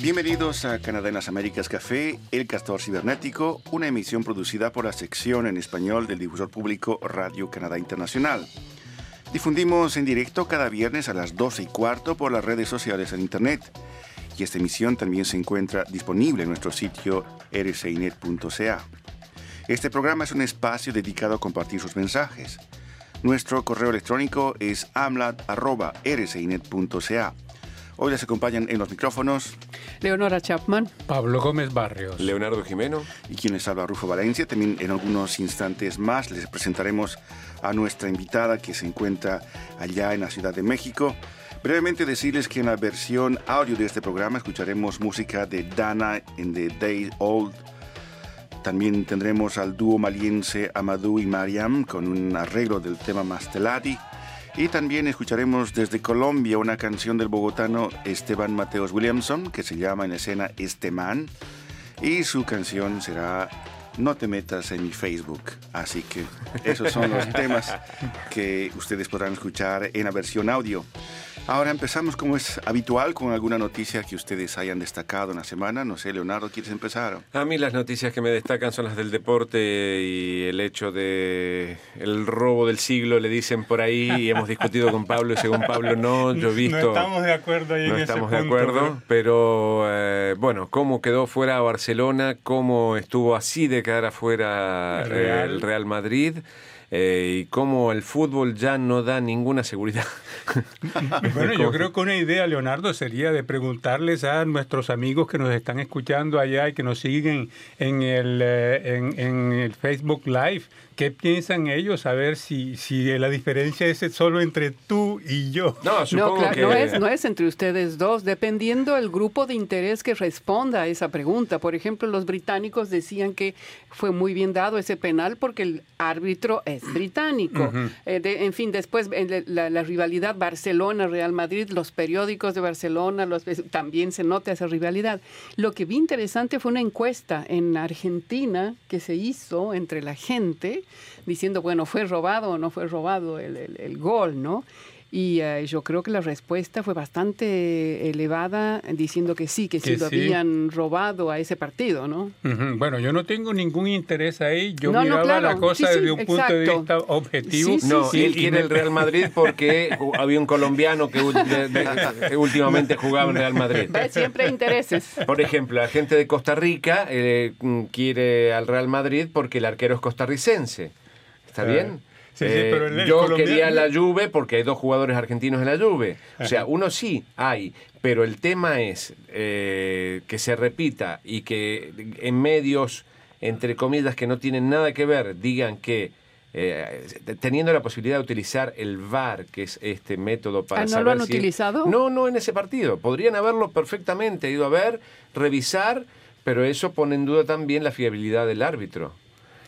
Bienvenidos a Canadá en las Américas Café, El Castor Cibernético, una emisión producida por la sección en español del difusor público Radio Canadá Internacional. Difundimos en directo cada viernes a las 12 y cuarto por las redes sociales en Internet. Y esta emisión también se encuentra disponible en nuestro sitio rcinet.ca. Este programa es un espacio dedicado a compartir sus mensajes. Nuestro correo electrónico es amlat.rcinet.ca. Hoy les acompañan en los micrófonos Leonora Chapman, Pablo Gómez Barrios, Leonardo Jimeno y quien les habla Rufo Valencia. También en algunos instantes más les presentaremos a nuestra invitada que se encuentra allá en la Ciudad de México. Brevemente decirles que en la versión audio de este programa escucharemos música de Dana en The Day Old. También tendremos al dúo maliense Amadou y Mariam con un arreglo del tema Mastelati. Y también escucharemos desde Colombia una canción del bogotano Esteban Mateos Williamson que se llama en escena Este Man. Y su canción será No te metas en mi Facebook. Así que esos son los temas que ustedes podrán escuchar en la versión audio. Ahora empezamos como es habitual con alguna noticia que ustedes hayan destacado en la semana. No sé, Leonardo, ¿quieres empezar? A mí las noticias que me destacan son las del deporte y el hecho de el robo del siglo, le dicen por ahí, y hemos discutido con Pablo y según Pablo no, yo he visto... No estamos de acuerdo ahí No en estamos ese de punto, acuerdo, pero eh, bueno, cómo quedó fuera Barcelona, cómo estuvo así de quedar afuera El Real. el Real Madrid. eh, y cómo el fútbol ya no da ninguna seguridad. Bueno, yo creo que una idea, Leonardo, sería de preguntarles a nuestros amigos que nos están escuchando allá y que nos siguen en el, eh, en, en el Facebook Live, qué piensan ellos, a ver si, si la diferencia es solo entre tú y yo. No, No, supongo claro, que... no, es, no es entre ustedes dos, dependiendo del grupo de interés que responda a esa pregunta. Por ejemplo, los británicos decían que fue muy bien dado ese penal porque el árbitro es británico. Eh, de- en fin, después eh, la, la rivalidad Barcelona-Real Madrid, los periódicos de Barcelona, también se nota esa rivalidad. Lo que vi interesante fue una encuesta en Argentina que se hizo entre la gente diciendo, bueno, ¿fue robado o no fue robado el gol, no? Y eh, yo creo que la respuesta fue bastante elevada, diciendo que sí, que sí Que lo habían robado a ese partido, ¿no? Bueno, yo no tengo ningún interés ahí. Yo No, no, miraba claro. la cosa Sí, sí, desde un punto de vista objetivo. Sí, sí, No, sí. él quiere el Real Madrid porque había un colombiano que, ul- de- de- que últimamente jugaba en Real Madrid. Siempre hay intereses. Por ejemplo, la gente de Costa Rica eh, quiere al Real Madrid porque el arquero es costarricense. ¿Está bien? Sí, sí, Eh, pero el- el yo colombiano- quería la Juve porque hay dos jugadores argentinos en la Juve. O sea, uno sí hay, pero el tema es eh, que se repita y que en medios, entre comillas, que no tienen nada que ver, digan que eh, teniendo la posibilidad de utilizar el VAR, que es este método para Ah, ¿no saber lo han si- utilizado? No, no en ese partido. Podrían haberlo perfectamente ido a ver, revisar, pero eso pone en duda también la fiabilidad del árbitro.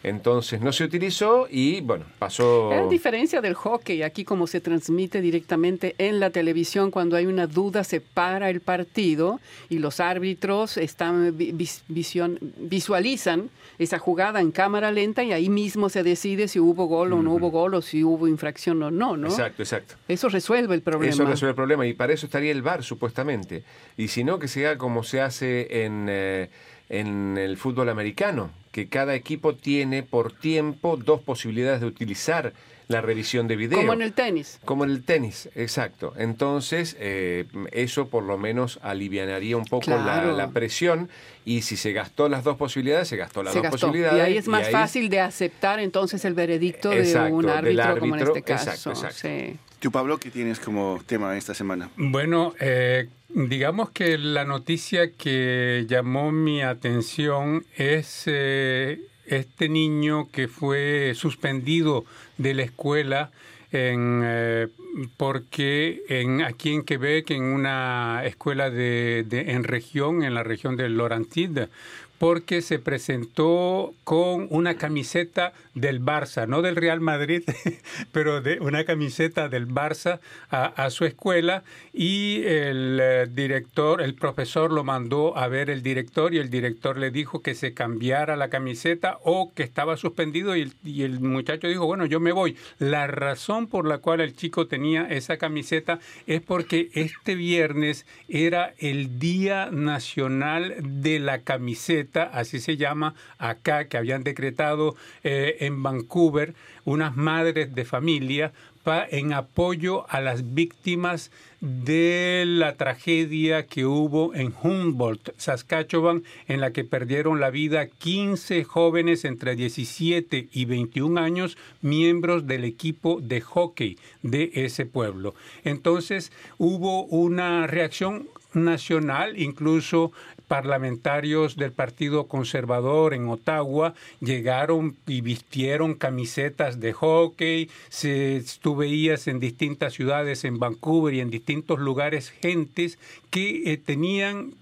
Entonces no se utilizó y bueno, pasó... Es diferencia del hockey, aquí como se transmite directamente en la televisión, cuando hay una duda se para el partido y los árbitros están vi- vis- visión- visualizan esa jugada en cámara lenta y ahí mismo se decide si hubo gol o no hubo gol o si hubo infracción o no, ¿no? Exacto, exacto. Eso resuelve el problema. Eso resuelve el problema y para eso estaría el VAR supuestamente. Y si no, que se haga como se hace en, eh, en el fútbol americano, que cada equipo tiene por tiempo dos posibilidades de utilizar la revisión de video. Como en el tenis. Como en el tenis, exacto. Entonces, eh, eso por lo menos alivianaría un poco la, Claro. la presión y si se gastó las dos posibilidades, se gastó las Se dos gastó. posibilidades. Y ahí es más ahí- fácil de aceptar entonces el veredicto Exacto, de un del árbitro, como en este caso. Exacto, exacto. Sí. Tú, Pablo, ¿qué tienes como tema esta semana? Bueno, eh, digamos que la noticia que llamó mi atención es eh, este niño que fue suspendido de la escuela en, eh, porque en, aquí en Quebec, en una escuela de, en región, en la región de Laurentide, porque se presentó con una camiseta del Barça, no del Real Madrid, pero de una camiseta del Barça a, su escuela y el eh, director, el profesor lo mandó a ver el director y el director le dijo que se cambiara la camiseta o que estaba suspendido y el, y el muchacho dijo, bueno, yo me voy. La razón por la cual el chico tenía esa camiseta es porque este viernes era el Día Nacional de la Camiseta, así se llama acá, que habían decretado eh, en Vancouver unas madres de familia en apoyo a las víctimas de la tragedia que hubo en Humboldt, Saskatchewan, en la que perdieron la vida 15 jóvenes entre 17 y 21 años, miembros del equipo de hockey de ese pueblo. Entonces hubo una reacción nacional, incluso parlamentarios del Partido Conservador en Ottawa llegaron y vistieron camisetas de hockey, se, tú veías en distintas ciudades, en Vancouver y en distintos lugares, gentes que eh, tenían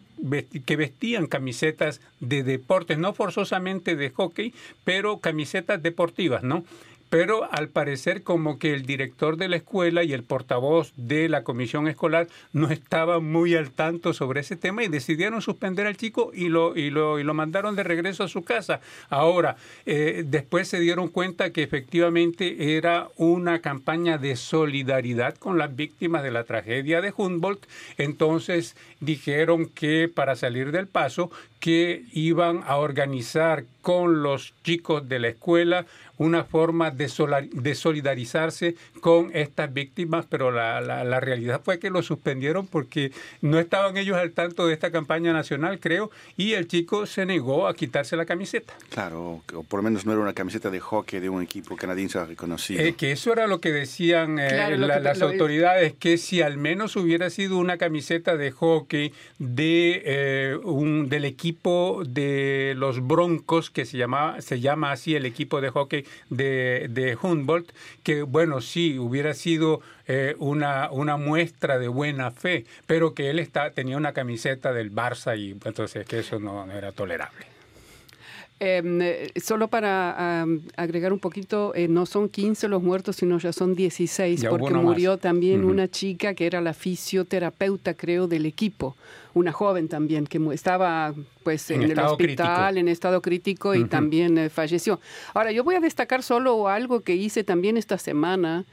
que vestían camisetas de deportes, no forzosamente de hockey, pero camisetas deportivas, ¿no? Pero al parecer como que el director de la escuela y el portavoz de la comisión escolar no estaban muy al tanto sobre ese tema y decidieron suspender al chico y lo, y lo, y lo mandaron de regreso a su casa. Ahora, eh, después se dieron cuenta que efectivamente era una campaña de solidaridad con las víctimas de la tragedia de Humboldt, entonces dijeron que para salir del paso que iban a organizar con los chicos de la escuela una forma de, de solidarizarse con estas víctimas, pero la, la, realidad fue que lo suspendieron porque no estaban ellos al tanto de esta campaña nacional, creo, y el chico se negó a quitarse la camiseta. Claro, o por lo menos no era una camiseta de hockey de un equipo canadiense reconocido. Eh, que eso era lo que decían eh, las autoridades, que si al menos hubiera sido una camiseta de hockey de, eh, un, del equipo de los Broncos, que se, llama, se llama así el equipo de hockey de, de Humboldt, que bueno, sí, hubiera sido eh, una, una muestra de buena fe, pero que él está, tenía una camiseta del Barça y entonces que eso no, era tolerable. Em, eh, solo para agregar un poquito, eh, no son 15 los muertos, sino ya son 16, porque murió también una chica que era la fisioterapeuta, creo, del equipo una joven también que estaba pues en, el hospital en estado crítico y también eh, falleció. Ahora, yo voy a destacar solo algo que hice también esta semana,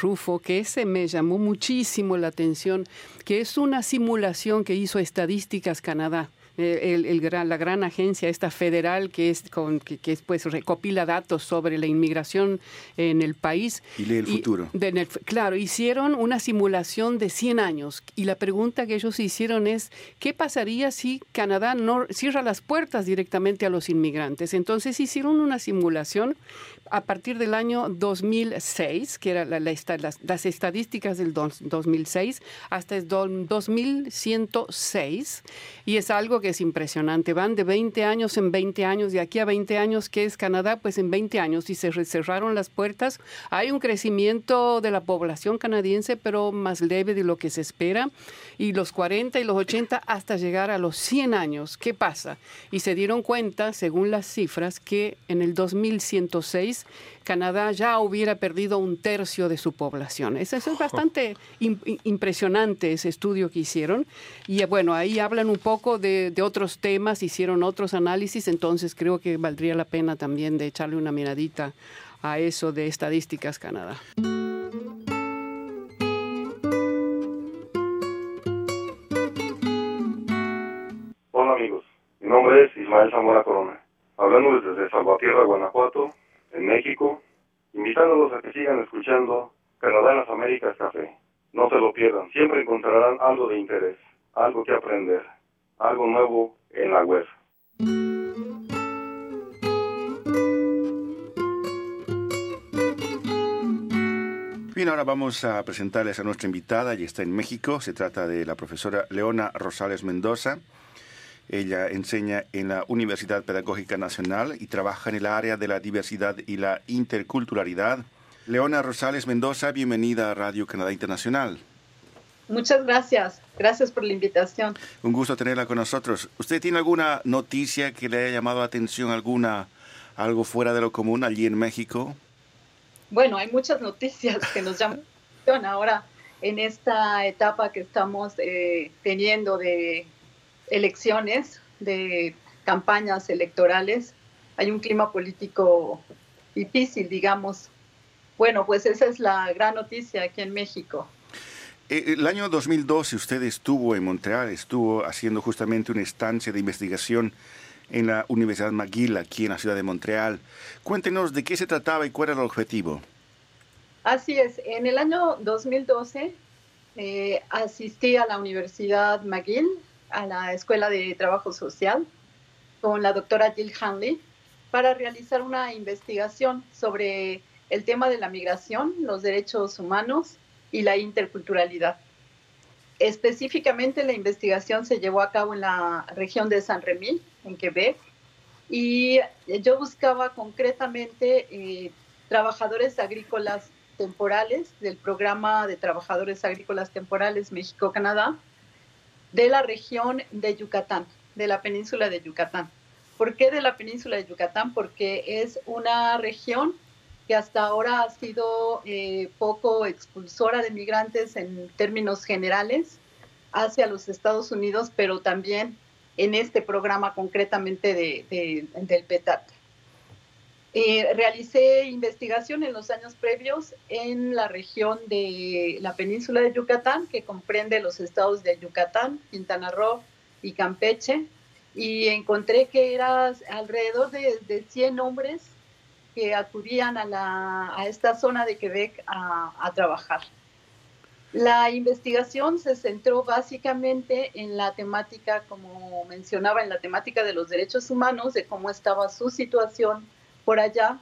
Rufo, que ese me llamó muchísimo la atención, que es una simulación que hizo Estadísticas Canadá. Eh, el, la gran agencia esta federal que es con que, pues recopila datos sobre la inmigración en el país. Y lee el futuro. claro hicieron una simulación de 100 años. Y la pregunta que ellos hicieron es qué pasaría si Canadá no cierra las puertas directamente a los inmigrantes entonces hicieron una simulación a partir del año 2006 que eran las, estadísticas del 2006 hasta el 2106 y es algo que es impresionante. Van de 20 años en 20 años, de aquí a 20 años, que es Canadá, pues en 20 años, y se cerraron las puertas. Hay un crecimiento de la población canadiense, pero más leve de lo que se espera. Y los 40 y los 80 hasta llegar a los 100 años. ¿Qué pasa? Y se dieron cuenta, según las cifras, que en el 2106 Canadá ya hubiera perdido un tercio de su población. Eso, es bastante impresionante ese estudio que hicieron. Y bueno, ahí hablan un poco de, otros temas, hicieron otros análisis, entonces creo que valdría la pena también de echarle una miradita a eso de Estadísticas Canadá. Hola amigos, mi nombre es Ismael Zamora Corona, hablando desde Salvatierra, Guanajuato, en México, invitándolos a que sigan escuchando Canadá en las Américas Café. No se lo pierdan, siempre encontrarán algo de interés, algo que aprender, algo nuevo en la web. Bien, ahora vamos a presentarles a nuestra invitada, y está en México. Se trata de la profesora Leona Rosales Mendoza. Ella enseña en la Universidad Pedagógica Nacional y trabaja en el área de la diversidad y la interculturalidad. Leona Rosales Mendoza, bienvenida a Radio Canadá Internacional. Muchas gracias. Gracias por la invitación. Un gusto tenerla con nosotros. ¿Usted tiene alguna noticia que le haya llamado la atención, alguna algo fuera de lo común allí en México? Bueno, hay muchas noticias que nos llaman ahora en esta etapa que estamos eh, teniendo de elecciones, de campañas electorales. Hay un clima político difícil, digamos. Bueno, pues esa es la gran noticia aquí en México. Eh, el año 2012 usted estuvo en Montreal, estuvo haciendo justamente una estancia de investigación en la Universidad McGill, aquí en la ciudad de Montreal. Cuéntenos de qué se trataba y cuál era el objetivo. Así es, en el año 2012 eh, asistí a la Universidad McGill, a la Escuela de Trabajo Social, con la doctora Jill Hanley, para realizar una investigación sobre el tema de la migración, los derechos humanos y la interculturalidad. Específicamente la investigación se llevó a cabo en la región de San Remy, en Quebec, y yo buscaba concretamente eh, trabajadores agrícolas temporales del programa de trabajadores agrícolas temporales México-Canadá de la región de Yucatán, de la península de Yucatán. ¿Por qué de la península de Yucatán? Porque es una región que hasta ahora ha sido eh, poco expulsora de migrantes en términos generales hacia los Estados Unidos, pero también en este programa concretamente de, del PETAT. Eh, realicé investigación en los años previos en la región de la península de Yucatán, que comprende los estados de Yucatán, Quintana Roo y Campeche, y encontré que era alrededor de, de 100 hombres que acudían a, la, a esta zona de Quebec a, a trabajar. La investigación se centró básicamente en la temática, como mencionaba, en la temática de los derechos humanos, de cómo estaba su situación por allá,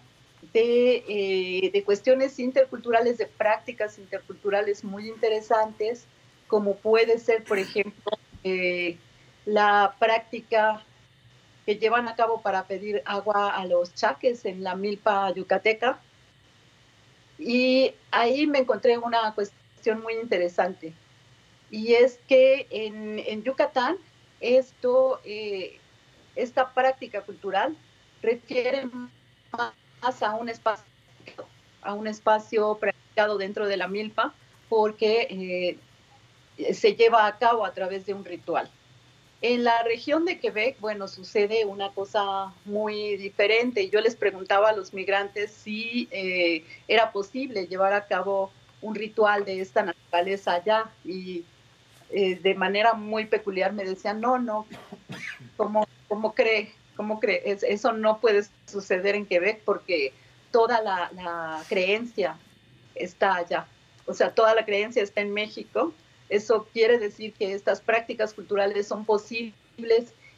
de, eh, de cuestiones interculturales, de prácticas interculturales muy interesantes, como puede ser, por ejemplo, eh, la práctica que llevan a cabo para pedir agua a los chaques en la milpa yucateca. Y ahí me encontré una cuestión muy interesante. Y es que en, en Yucatán, esto, eh, esta práctica cultural refiere más a un espacio, a un espacio practicado dentro de la milpa, porque eh, se lleva a cabo a través de un ritual. En la región de Quebec, bueno, sucede una cosa muy diferente. Yo les preguntaba a los migrantes si eh, era posible llevar a cabo un ritual de esta naturaleza allá y eh, de manera muy peculiar me decían, no, no, ¿cómo, cómo cree? ¿Cómo cree? eso no puede suceder en Quebec porque toda la, la creencia está allá. O sea, toda la creencia está en México eso quiere decir que estas prácticas culturales son posibles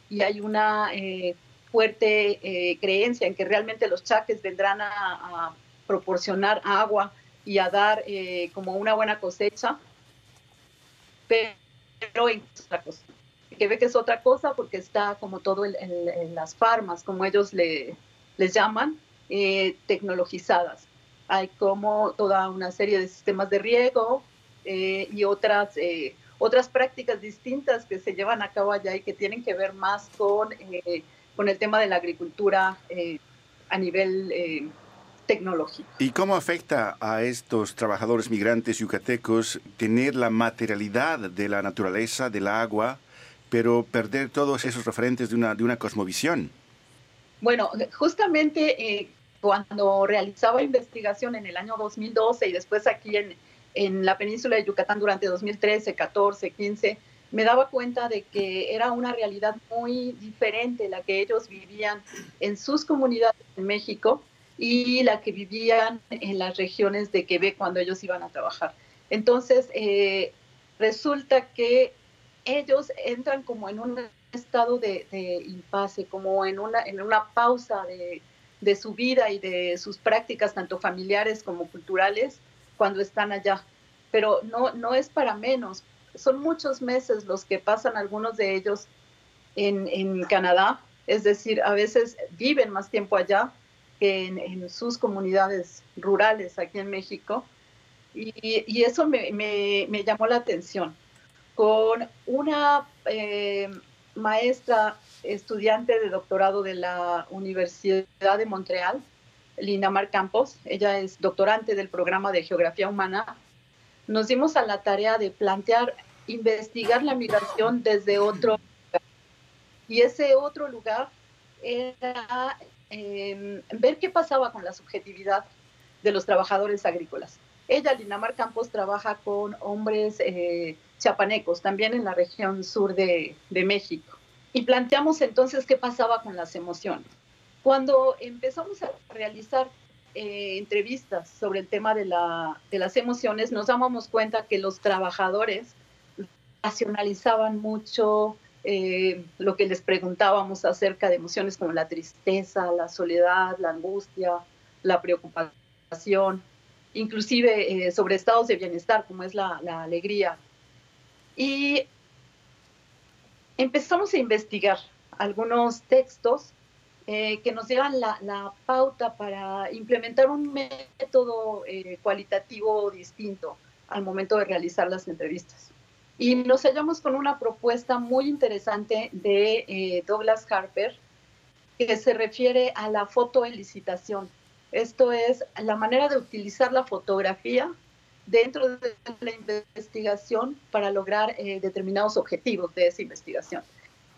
y hay una eh, fuerte eh, creencia en que realmente los chaques vendrán a, proporcionar agua y a dar eh, como una buena cosecha, pero en otra cosa. Que ve que es otra cosa porque está como todo en, las farmas, como ellos le, les llaman, tecnologizadas. Hay como toda una serie de sistemas de riego, eh, y otras, eh, otras prácticas distintas que se llevan a cabo allá y que tienen que ver más con, eh, con el tema de la agricultura a nivel tecnológico. ¿Y cómo afecta a estos trabajadores migrantes yucatecos tener la materialidad de la naturaleza, del agua, pero perder todos esos referentes de una, de una cosmovisión? Bueno, justamente cuando realizaba investigación en el año 2012 y después aquí en, en la península de Yucatán durante 2013, 14, 15, me daba cuenta de que era una realidad muy diferente la que ellos vivían en sus comunidades en México y la que vivían en las regiones de Quebec cuando ellos iban a trabajar. Entonces, eh, resulta que ellos entran como en un estado de, impasse, como en una, en una pausa de, de su vida y de sus prácticas, tanto familiares como culturales, cuando están allá. Pero no, no es para menos. Son muchos meses los que pasan algunos de ellos en, en Canadá. Es decir, a veces viven más tiempo allá que en, sus comunidades rurales aquí en México. Y, eso me, me, llamó la atención. Con una eh, maestra estudiante de doctorado de la Universidad de Montreal, Lina Mar Campos, ella es doctorante del programa de Geografía Humana, nos dimos a la tarea de plantear, investigar la migración desde otro lugar. Y ese otro lugar era em, ver qué pasaba con la subjetividad de los trabajadores agrícolas. Ella, Linamar Campos, trabaja con hombres eh, chapanecos, también en la región sur de, México. Y planteamos entonces qué pasaba con las emociones. Cuando empezamos a realizar eh, entrevistas sobre el tema de, las emociones, nos dábamos cuenta que los trabajadores racionalizaban mucho eh, lo que les preguntábamos acerca de emociones como la tristeza, la soledad, la angustia, la preocupación inclusive eh, sobre estados de bienestar, como es la, alegría. Y empezamos a investigar algunos textos eh, que nos dieran la, pauta para implementar un método eh, cualitativo distinto al momento de realizar las entrevistas. Y nos hallamos con una propuesta muy interesante de Douglas Harper que se refiere a la fotoelicitación. Esto es la manera de utilizar la fotografía dentro de la investigación para lograr eh, determinados objetivos de esa investigación.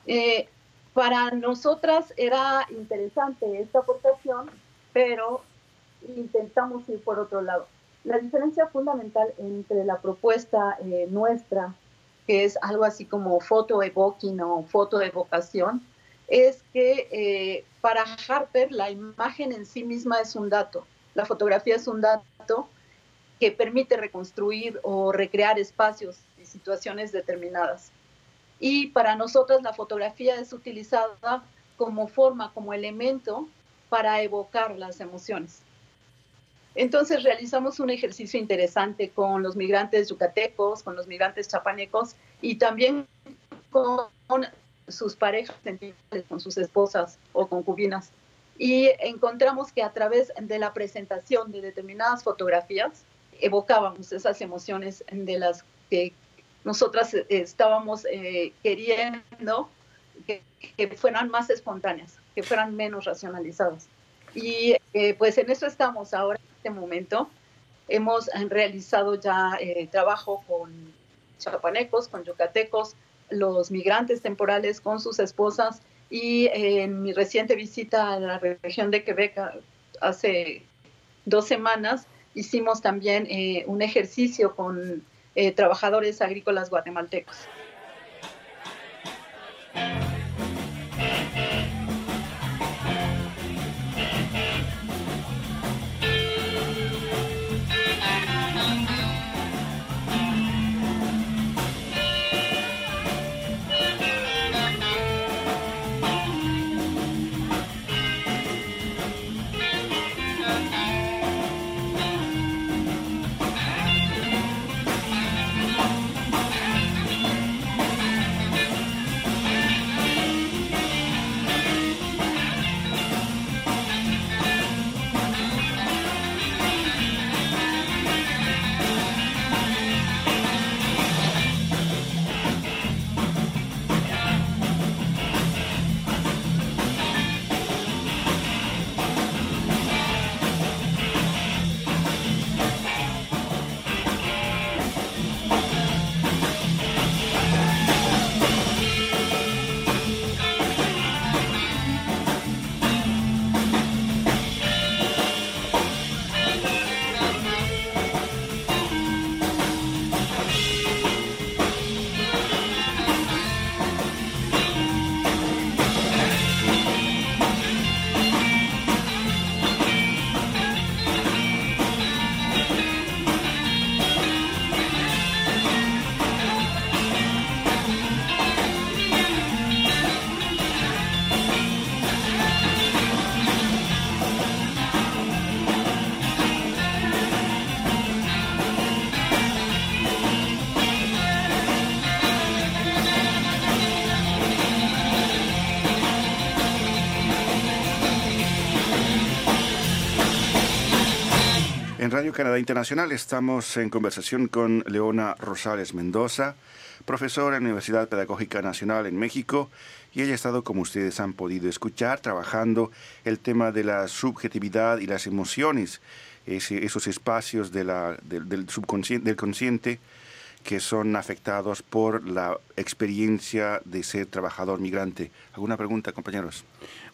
Eh, para nosotras era interesante esta aportación, pero intentamos ir por otro lado. La diferencia fundamental entre la propuesta eh, nuestra, que es algo así como foto evoking o foto evocación, es que eh, para Harper la imagen en sí misma es un dato, la fotografía es un dato que permite reconstruir o recrear espacios y situaciones determinadas. Y para nosotros la fotografía es utilizada como forma, como elemento para evocar las emociones. Entonces realizamos un ejercicio interesante con los migrantes yucatecos, con los migrantes chapanecos y también con sus parejas con sus esposas o concubinas. Y encontramos que a través de la presentación de determinadas fotografías evocábamos esas emociones de las que nosotras estábamos eh, queriendo que, fueran más espontáneas, que fueran menos racionalizadas. Y eh, pues en eso estamos ahora, en este momento. Hemos realizado ya eh, trabajo con chapanecos, con yucatecos, los migrantes temporales con sus esposas y en mi reciente visita a la región de Quebec hace dos semanas hicimos también eh, un ejercicio con eh, trabajadores agrícolas guatemaltecos. Radio Canadá Internacional. Estamos en conversación con Leona Rosales Mendoza, profesora en la Universidad Pedagógica Nacional en México, y ella ha estado, como ustedes han podido escuchar, trabajando el tema de la subjetividad y las emociones, esos espacios del, subconsciente, del consciente que son afectados por la experiencia de ser trabajador migrante. ¿Alguna pregunta, compañeros?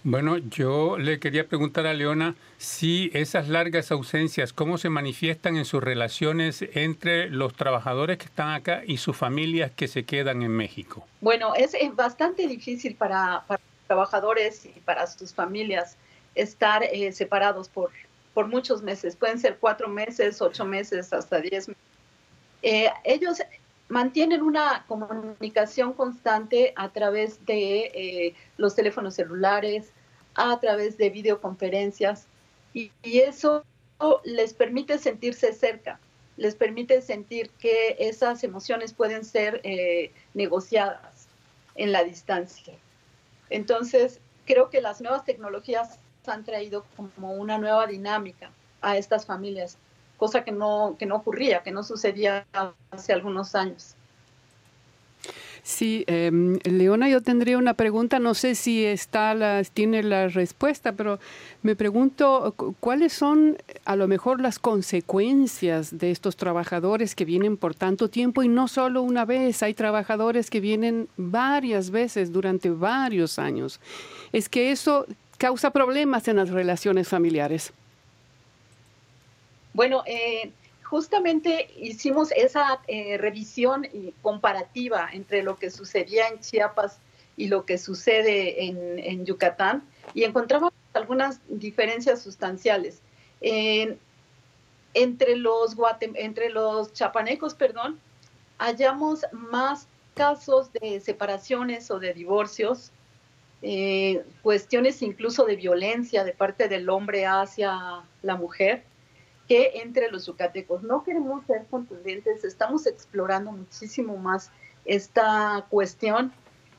Bueno, yo le quería preguntar a Leona si esas largas ausencias, ¿cómo se manifiestan en sus relaciones entre los trabajadores que están acá y sus familias que se quedan en México? Bueno, es bastante difícil para, para trabajadores y para sus familias estar eh, separados por, por muchos meses. Pueden ser cuatro meses, ocho meses, hasta diez meses. Eh, ellos mantienen una comunicación constante a través de eh, los teléfonos celulares, a través de videoconferencias, y, eso les permite sentirse cerca, les permite sentir que esas emociones pueden ser eh, negociadas en la distancia. Entonces, creo que las nuevas tecnologías han traído como una nueva dinámica a estas familias cosa que no, que no ocurría, que no sucedía hace algunos años. Sí, em, Leona, yo tendría una pregunta, no sé si está tiene la respuesta, pero me pregunto cuáles son a lo mejor las consecuencias de estos trabajadores que vienen por tanto tiempo y no solo una vez, hay trabajadores que vienen varias veces durante varios años. Es que eso causa problemas en las relaciones familiares. Bueno, eh, justamente hicimos esa eh, revisión comparativa entre lo que sucedía en Chiapas y lo que sucede en, Yucatán y encontramos algunas diferencias sustanciales. entre, los entre los chapanecos, perdón, hallamos más casos de separaciones o de divorcios, eh, cuestiones incluso de violencia de parte del hombre hacia la mujer que entre los yucatecos. No queremos ser contundentes, estamos explorando muchísimo más esta cuestión,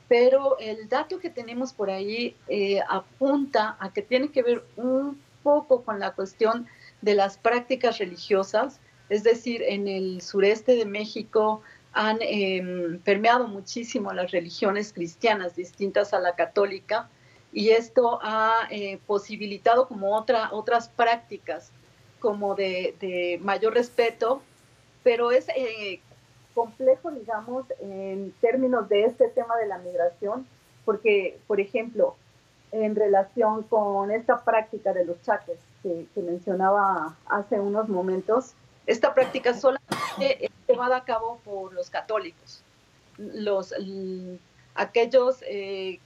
pero el dato que tenemos por ahí eh, apunta a que tiene que ver un poco con la cuestión de las prácticas religiosas, es decir, en el sureste de México han em, permeado muchísimo las religiones cristianas distintas a la católica y esto ha eh, posibilitado como otra, otras prácticas como de, mayor respeto, pero es eh, complejo, digamos, en términos de este tema de la migración, porque, por ejemplo, en relación con esta práctica de los chaques que, mencionaba hace unos momentos, esta práctica solamente es llevada a cabo por los católicos, los, aquellos eh,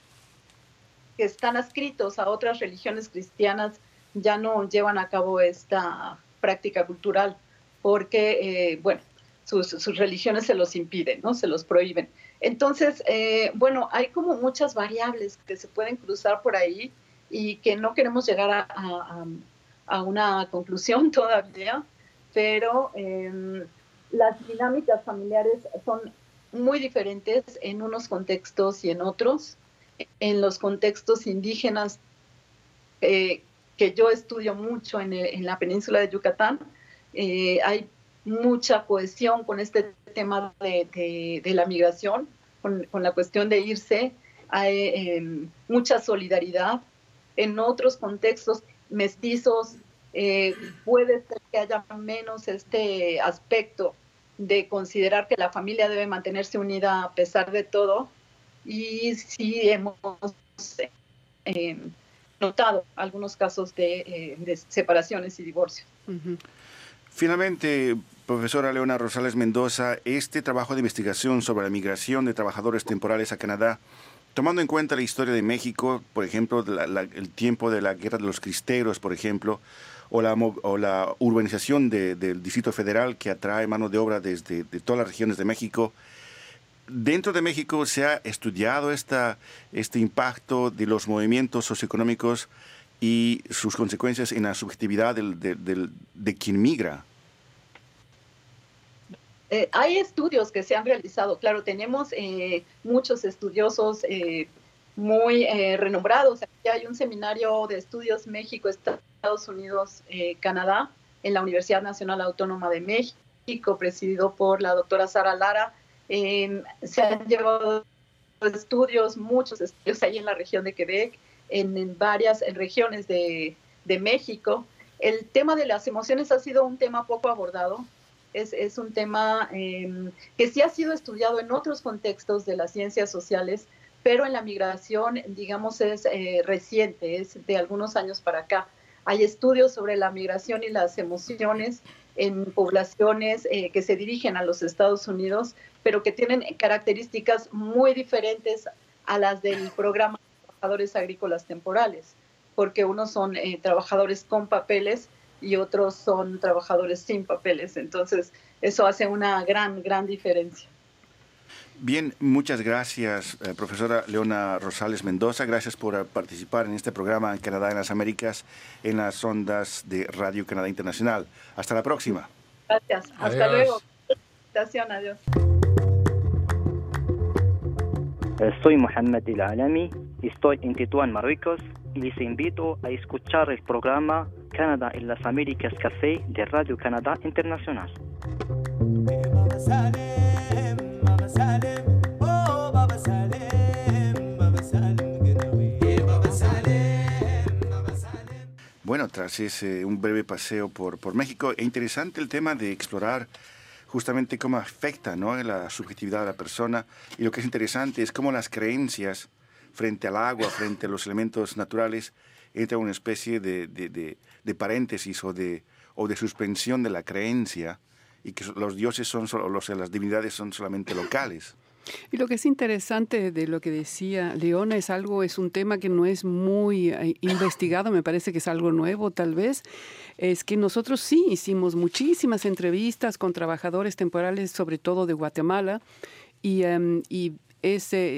que están adscritos a otras religiones cristianas ya no llevan a cabo esta práctica cultural porque, eh, bueno, sus, religiones se los impiden, ¿no? Se los prohíben. Entonces, eh, bueno, hay como muchas variables que se pueden cruzar por ahí y que no queremos llegar a, una conclusión todavía, pero em, las dinámicas familiares son muy diferentes en unos contextos y en otros. En los contextos indígenas, eh, que yo estudio mucho en, la península de Yucatán, eh, hay mucha cohesión con este tema de, la migración, con, la cuestión de irse, hay em, mucha solidaridad. En otros contextos mestizos eh, puede ser que haya menos este aspecto de considerar que la familia debe mantenerse unida a pesar de todo. Y sí hemos eh, notado algunos casos de, eh, separaciones y divorcios. Finalmente, profesora Leona Rosales Mendoza, este trabajo de investigación sobre la migración de trabajadores temporales a Canadá, tomando en cuenta la historia de México, por ejemplo, el tiempo de la guerra de los cristeros, por ejemplo, o la, o la urbanización del Distrito Federal que atrae mano de obra desde de todas las regiones de México, Dentro de México se ha estudiado esta, este impacto de los movimientos socioeconómicos y sus consecuencias en la subjetividad del, de quien migra. Eh, hay estudios que se han realizado, claro, tenemos eh, muchos estudiosos eh, muy renombrados. Aquí hay un seminario de estudios México, Estados Unidos, Canadá, en la Universidad Nacional Autónoma de México, presidido por la doctora Sara Lara. Em, se han llevado estudios, muchos estudios ahí en la región de Quebec, en, varias regiones de, México. El tema de las emociones ha sido un tema poco abordado. Es, un tema em, que sí ha sido estudiado en otros contextos de las ciencias sociales, pero en la migración, digamos, es eh, reciente, es de algunos años para acá. Hay estudios sobre la migración y las emociones en poblaciones eh, que se dirigen a los Estados Unidos, pero que tienen características muy diferentes a las del programa de trabajadores agrícolas temporales, porque unos son eh, trabajadores con papeles y otros son trabajadores sin papeles. Entonces, eso hace una gran, gran diferencia. Bien, muchas gracias, eh, profesora Leona Rosales Mendoza. Gracias por eh, participar en este programa en Canadá en las Américas en las ondas de Radio Canadá Internacional. Hasta la próxima. Gracias. Hasta luego. Adiós. Soy Mohamed El Alami, estoy en Tetuán, Marruecos, y les invito a escuchar el programa Canadá en las Américas Café de Radio Canadá Internacional. Bueno, tras ese un breve paseo por, por México, es interesante el tema de explorar justamente cómo afecta ¿no? la subjetividad de la persona y lo que es interesante es cómo las creencias frente al agua, frente a los elementos naturales, entran en una especie de, de, de, paréntesis o de, o de suspensión de la creencia y que los dioses son solo, las divinidades son solamente locales. Y lo que es interesante de lo que decía Leona es algo, es un tema que no es muy eh, investigado, me parece que es algo nuevo tal vez, es que nosotros sí hicimos muchísimas entrevistas con trabajadores temporales, sobre todo de Guatemala, y, em, y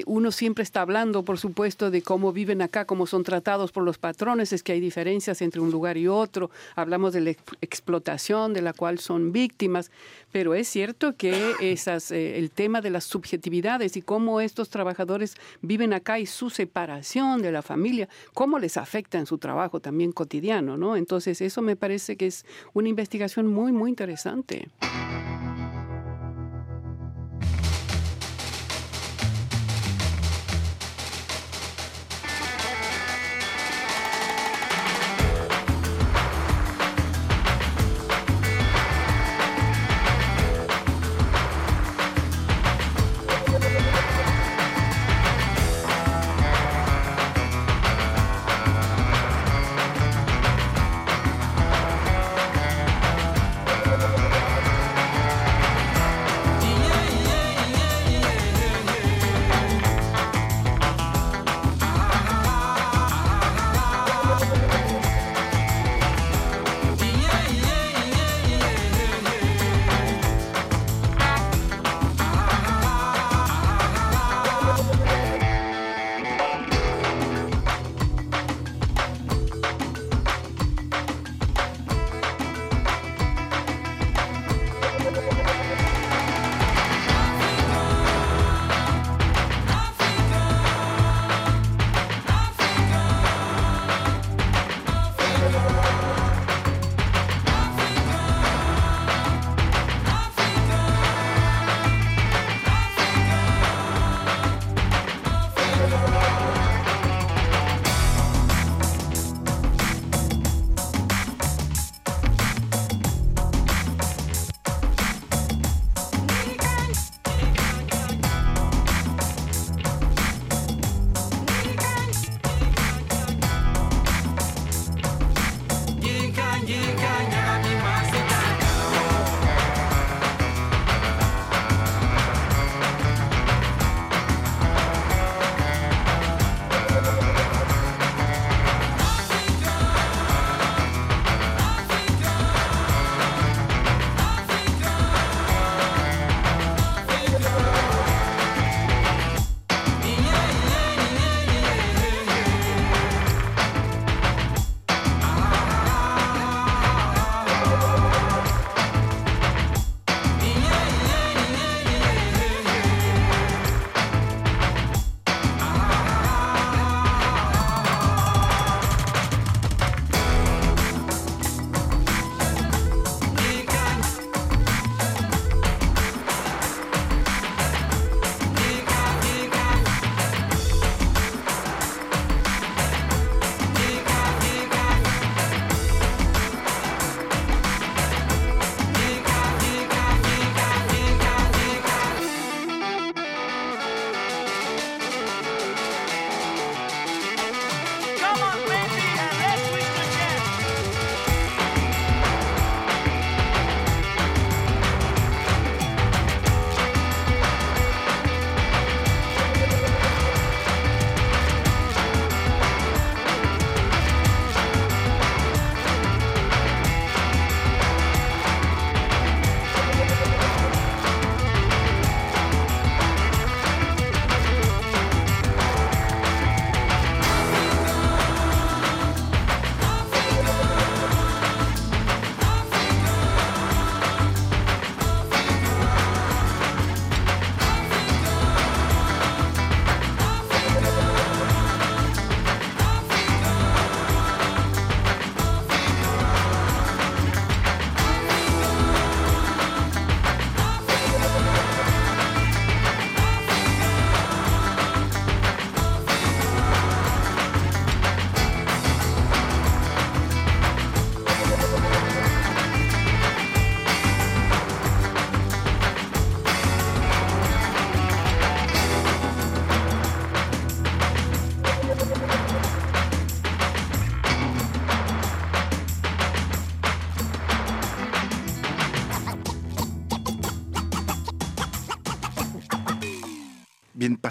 uno siempre está hablando, por supuesto, de cómo viven acá, cómo son tratados por los patrones, es que hay diferencias entre un lugar y otro, hablamos de la explotación de la cual son víctimas, pero es cierto que esas, eh, el tema de las subjetividades y cómo estos trabajadores viven acá y su separación de la familia, cómo les afecta en su trabajo también cotidiano, ¿no? Entonces eso me parece que es una investigación muy, muy interesante.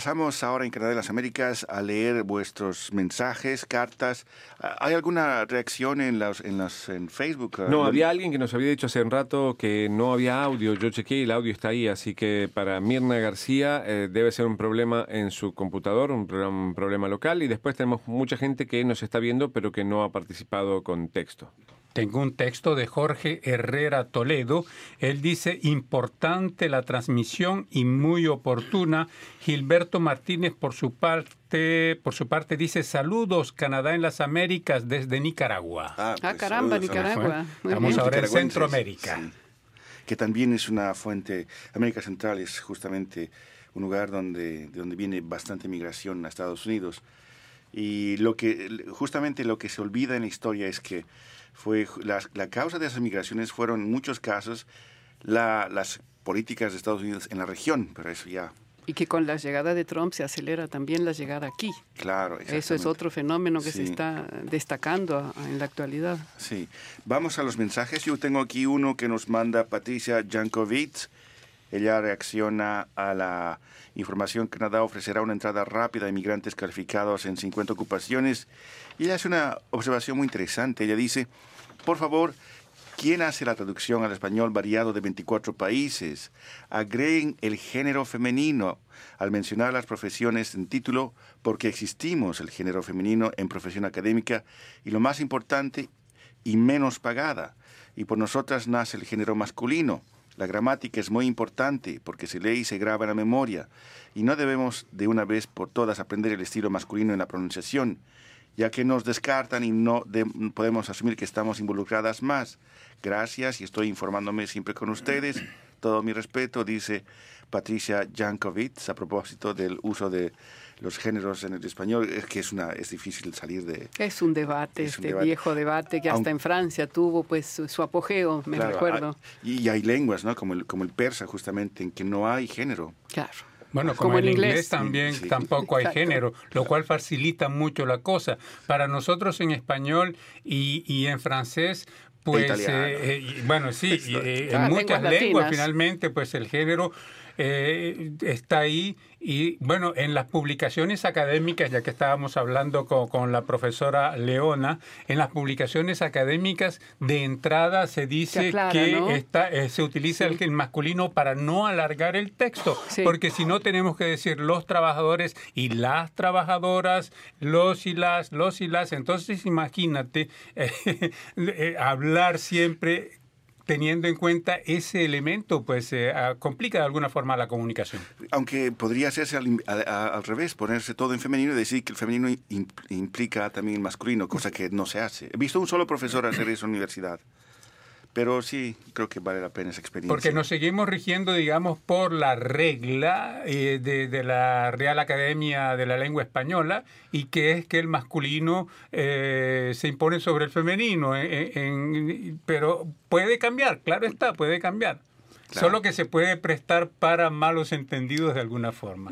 Pasamos ahora en Canadá de las Américas a leer vuestros mensajes, cartas. ¿Hay alguna reacción en las en las en Facebook? No, había alguien que nos había dicho hace un rato que no había audio. Yo chequeé y el audio está ahí, así que para Mirna García eh, debe ser un problema en su computador, un un problema local. Y después tenemos mucha gente que nos está viendo pero que no ha participado con texto. Tengo un texto de Jorge Herrera Toledo. Él dice, importante la transmisión y muy oportuna. Gilberto Martínez, por su parte, por su parte dice, saludos Canadá en las Américas desde Nicaragua. Ah, pues, ah caramba, Nicaragua. Estamos ahora en Centroamérica. Que también es una fuente, América Central es justamente un lugar donde, de donde viene bastante migración a Estados Unidos. Y lo que, justamente lo que se olvida en la historia es que fue la, la causa de esas migraciones fueron en muchos casos la, las políticas de Estados Unidos en la región, pero eso ya y que con la llegada de Trump se acelera también la llegada aquí. Claro, Eso es otro fenómeno que se está destacando en la actualidad. Sí. Vamos a los mensajes. Yo tengo aquí uno que nos manda Patricia Jankovic. Ella reacciona a la información que Canadá ofrecerá una entrada rápida a inmigrantes calificados en 50 ocupaciones. Y ella hace una observación muy interesante. Ella dice, por favor, ¿quién hace la traducción al español variado de 24 países? Agreguen el género femenino al mencionar las profesiones en título porque existimos el género femenino en profesión académica y lo más importante y menos pagada. Y por nosotras nace el género masculino la gramática es muy importante porque se lee y se graba en la memoria y no debemos de una vez por todas aprender el estilo masculino en la pronunciación, ya que nos descartan y no podemos asumir que estamos involucradas más. Gracias y estoy informándome siempre con ustedes. Todo mi respeto, dice Patricia Jankovic a propósito del uso de los géneros en el español, es que es, una, es difícil salir de... Es un debate, este viejo debate que hasta en Francia tuvo pues su, apogeo, me recuerdo. y hay lenguas, ¿no? Como el, como el persa, justamente, en que no hay género. Claro. Bueno, como, en inglés, también tampoco hay género, lo cual facilita mucho la cosa. Para nosotros en español y, y en francés, pues, eh, eh, bueno, sí, eh, en muchas lenguas finalmente, pues el género eh, está ahí y bueno, en las publicaciones académicas, ya que estábamos hablando con, la profesora Leona, en las publicaciones académicas de entrada se dice que está, eh, se utiliza el, masculino para no alargar el texto, porque si no tenemos que decir los trabajadores y las trabajadoras, los y las, los y las, entonces imagínate eh, hablar siempre teniendo en cuenta ese elemento, pues eh, complica de alguna forma la comunicación. Aunque podría hacerse al, revés, ponerse todo en femenino y decir que el femenino implica también el masculino, cosa que no se hace. He visto un solo profesor hacer eso en la universidad. Pero sí, creo que vale la pena esa experiencia. Porque nos seguimos rigiendo, digamos, por la regla eh, de, la Real Academia de la Lengua Española y que es que el masculino eh, se impone sobre el femenino. Eh, pero puede cambiar, claro está, puede cambiar. Solo que se puede prestar para malos entendidos de alguna forma.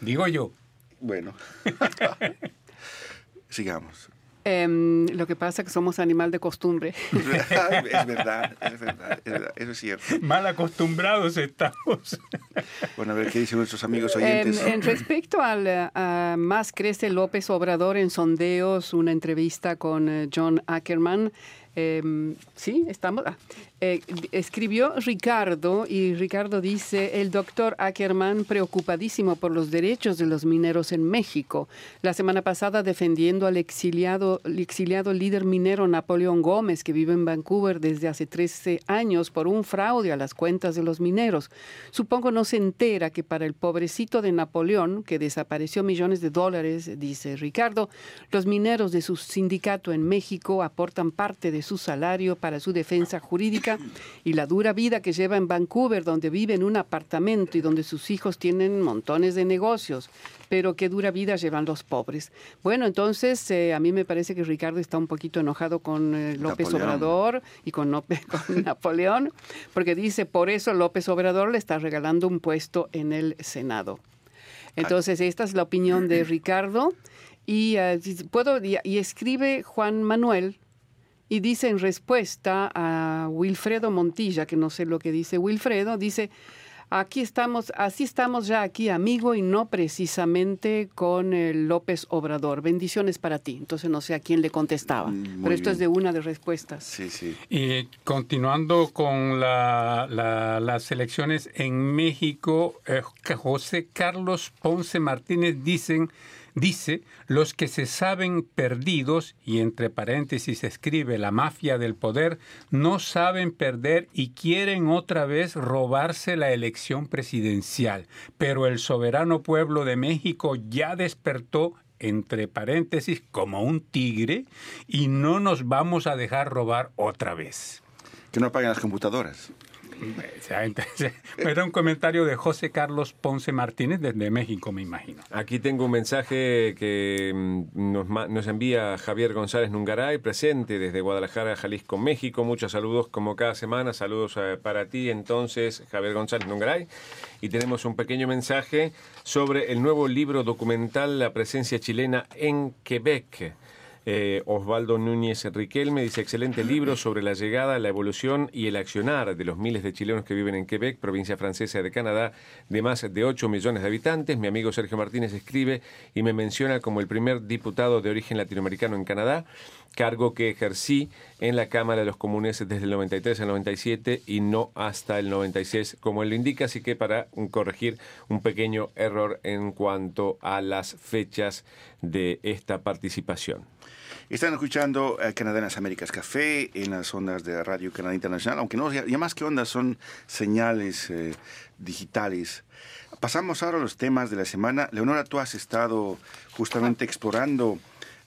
Digo yo. Bueno. Sigamos. Em, lo que pasa es que somos animal de costumbre. es verdad, es verdad, eso es cierto. Mal acostumbrados estamos. bueno, a ver qué dicen nuestros amigos oyentes. En, respecto al a más crece López Obrador en sondeos, una entrevista con eh, John Ackerman, Em, sí, estamos. Ah, eh, escribió Ricardo y Ricardo dice, el doctor Ackerman preocupadísimo por los derechos de los mineros en México. La semana pasada defendiendo al exiliado, exiliado líder minero Napoleón Gómez, que vive en Vancouver desde hace 13 años por un fraude a las cuentas de los mineros. Supongo no se entera que para el pobrecito de Napoleón, que desapareció millones de dólares, dice Ricardo, los mineros de su sindicato en México aportan parte de su salario para su defensa jurídica y la dura vida que lleva en Vancouver, donde vive en un apartamento y donde sus hijos tienen montones de negocios. Pero qué dura vida llevan los pobres. Bueno, entonces eh, a mí me parece que Ricardo está un poquito enojado con eh, López Obrador y con, con Napoleón, porque dice, por eso López Obrador le está regalando un puesto en el Senado. Entonces, esta es la opinión de Ricardo. Y, eh, puedo, y escribe Juan Manuel, y dice en respuesta a Wilfredo Montilla, que no sé lo que dice Wilfredo, dice, Aquí estamos, así estamos ya aquí, amigo, y no precisamente con el López Obrador. Bendiciones para ti. Entonces no sé a quién le contestaba, Mm, pero esto es de una de respuestas. Sí, sí. Y continuando con la- la- las elecciones en México, eh, José Carlos Ponce Martínez dicen, dice, los que se saben perdidos, y entre paréntesis escribe la mafia del poder, no saben perder y quieren otra vez robarse la elección presidencial. Pero el soberano pueblo de México ya despertó entre paréntesis, como un tigre, y no nos vamos a dejar robar otra vez. Que no apaguen las computadoras. Era un comentario de José Carlos Ponce Martínez desde México, me imagino. Aquí tengo un mensaje que mm, nos, nos envía Javier González Nungaray, presente desde Guadalajara, Jalisco, México. Muchos saludos como cada semana. Saludos eh, para ti entonces, Javier González Nungaray. Y tenemos un pequeño mensaje sobre el nuevo libro documental La presencia chilena en Quebec. Eh, Osvaldo Núñez Riquelme dice, excelente libro sobre la llegada, la evolución y el accionar de los miles de chilenos que viven en Quebec, provincia francesa de Canadá, de más de 8 millones de habitantes. Mi amigo Sergio Martínez escribe y me menciona como el primer diputado de origen latinoamericano en Canadá, cargo que ejercí en la Cámara de los Comunes desde el 93 al 97 y no hasta el 96, como él lo indica, así que para corregir un pequeño error en cuanto a las fechas de esta participación. Están escuchando eh, Canadá en las Américas Café en las ondas de Radio Canadá Internacional, aunque no, ya, más que ondas son señales eh, digitales. Pasamos ahora a los temas de la semana. Leonora, tú has estado justamente explorando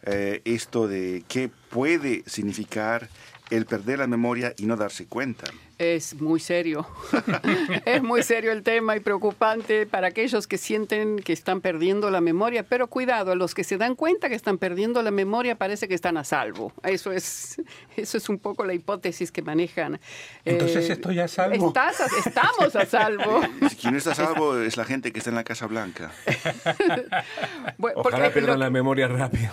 eh, esto de qué puede significar el perder la memoria y no darse cuenta. Es muy serio. es muy serio el tema y preocupante para aquellos que sienten que están perdiendo la memoria. Pero cuidado, a los que se dan cuenta que están perdiendo la memoria parece que están a salvo. Eso es, eso es un poco la hipótesis que manejan. Entonces Eh, estoy a salvo. estás a- estamos a salvo. Si quien está a salvo es la gente que está en la Casa Blanca. Bueno, Ojalá porque pierdan la memoria rápido.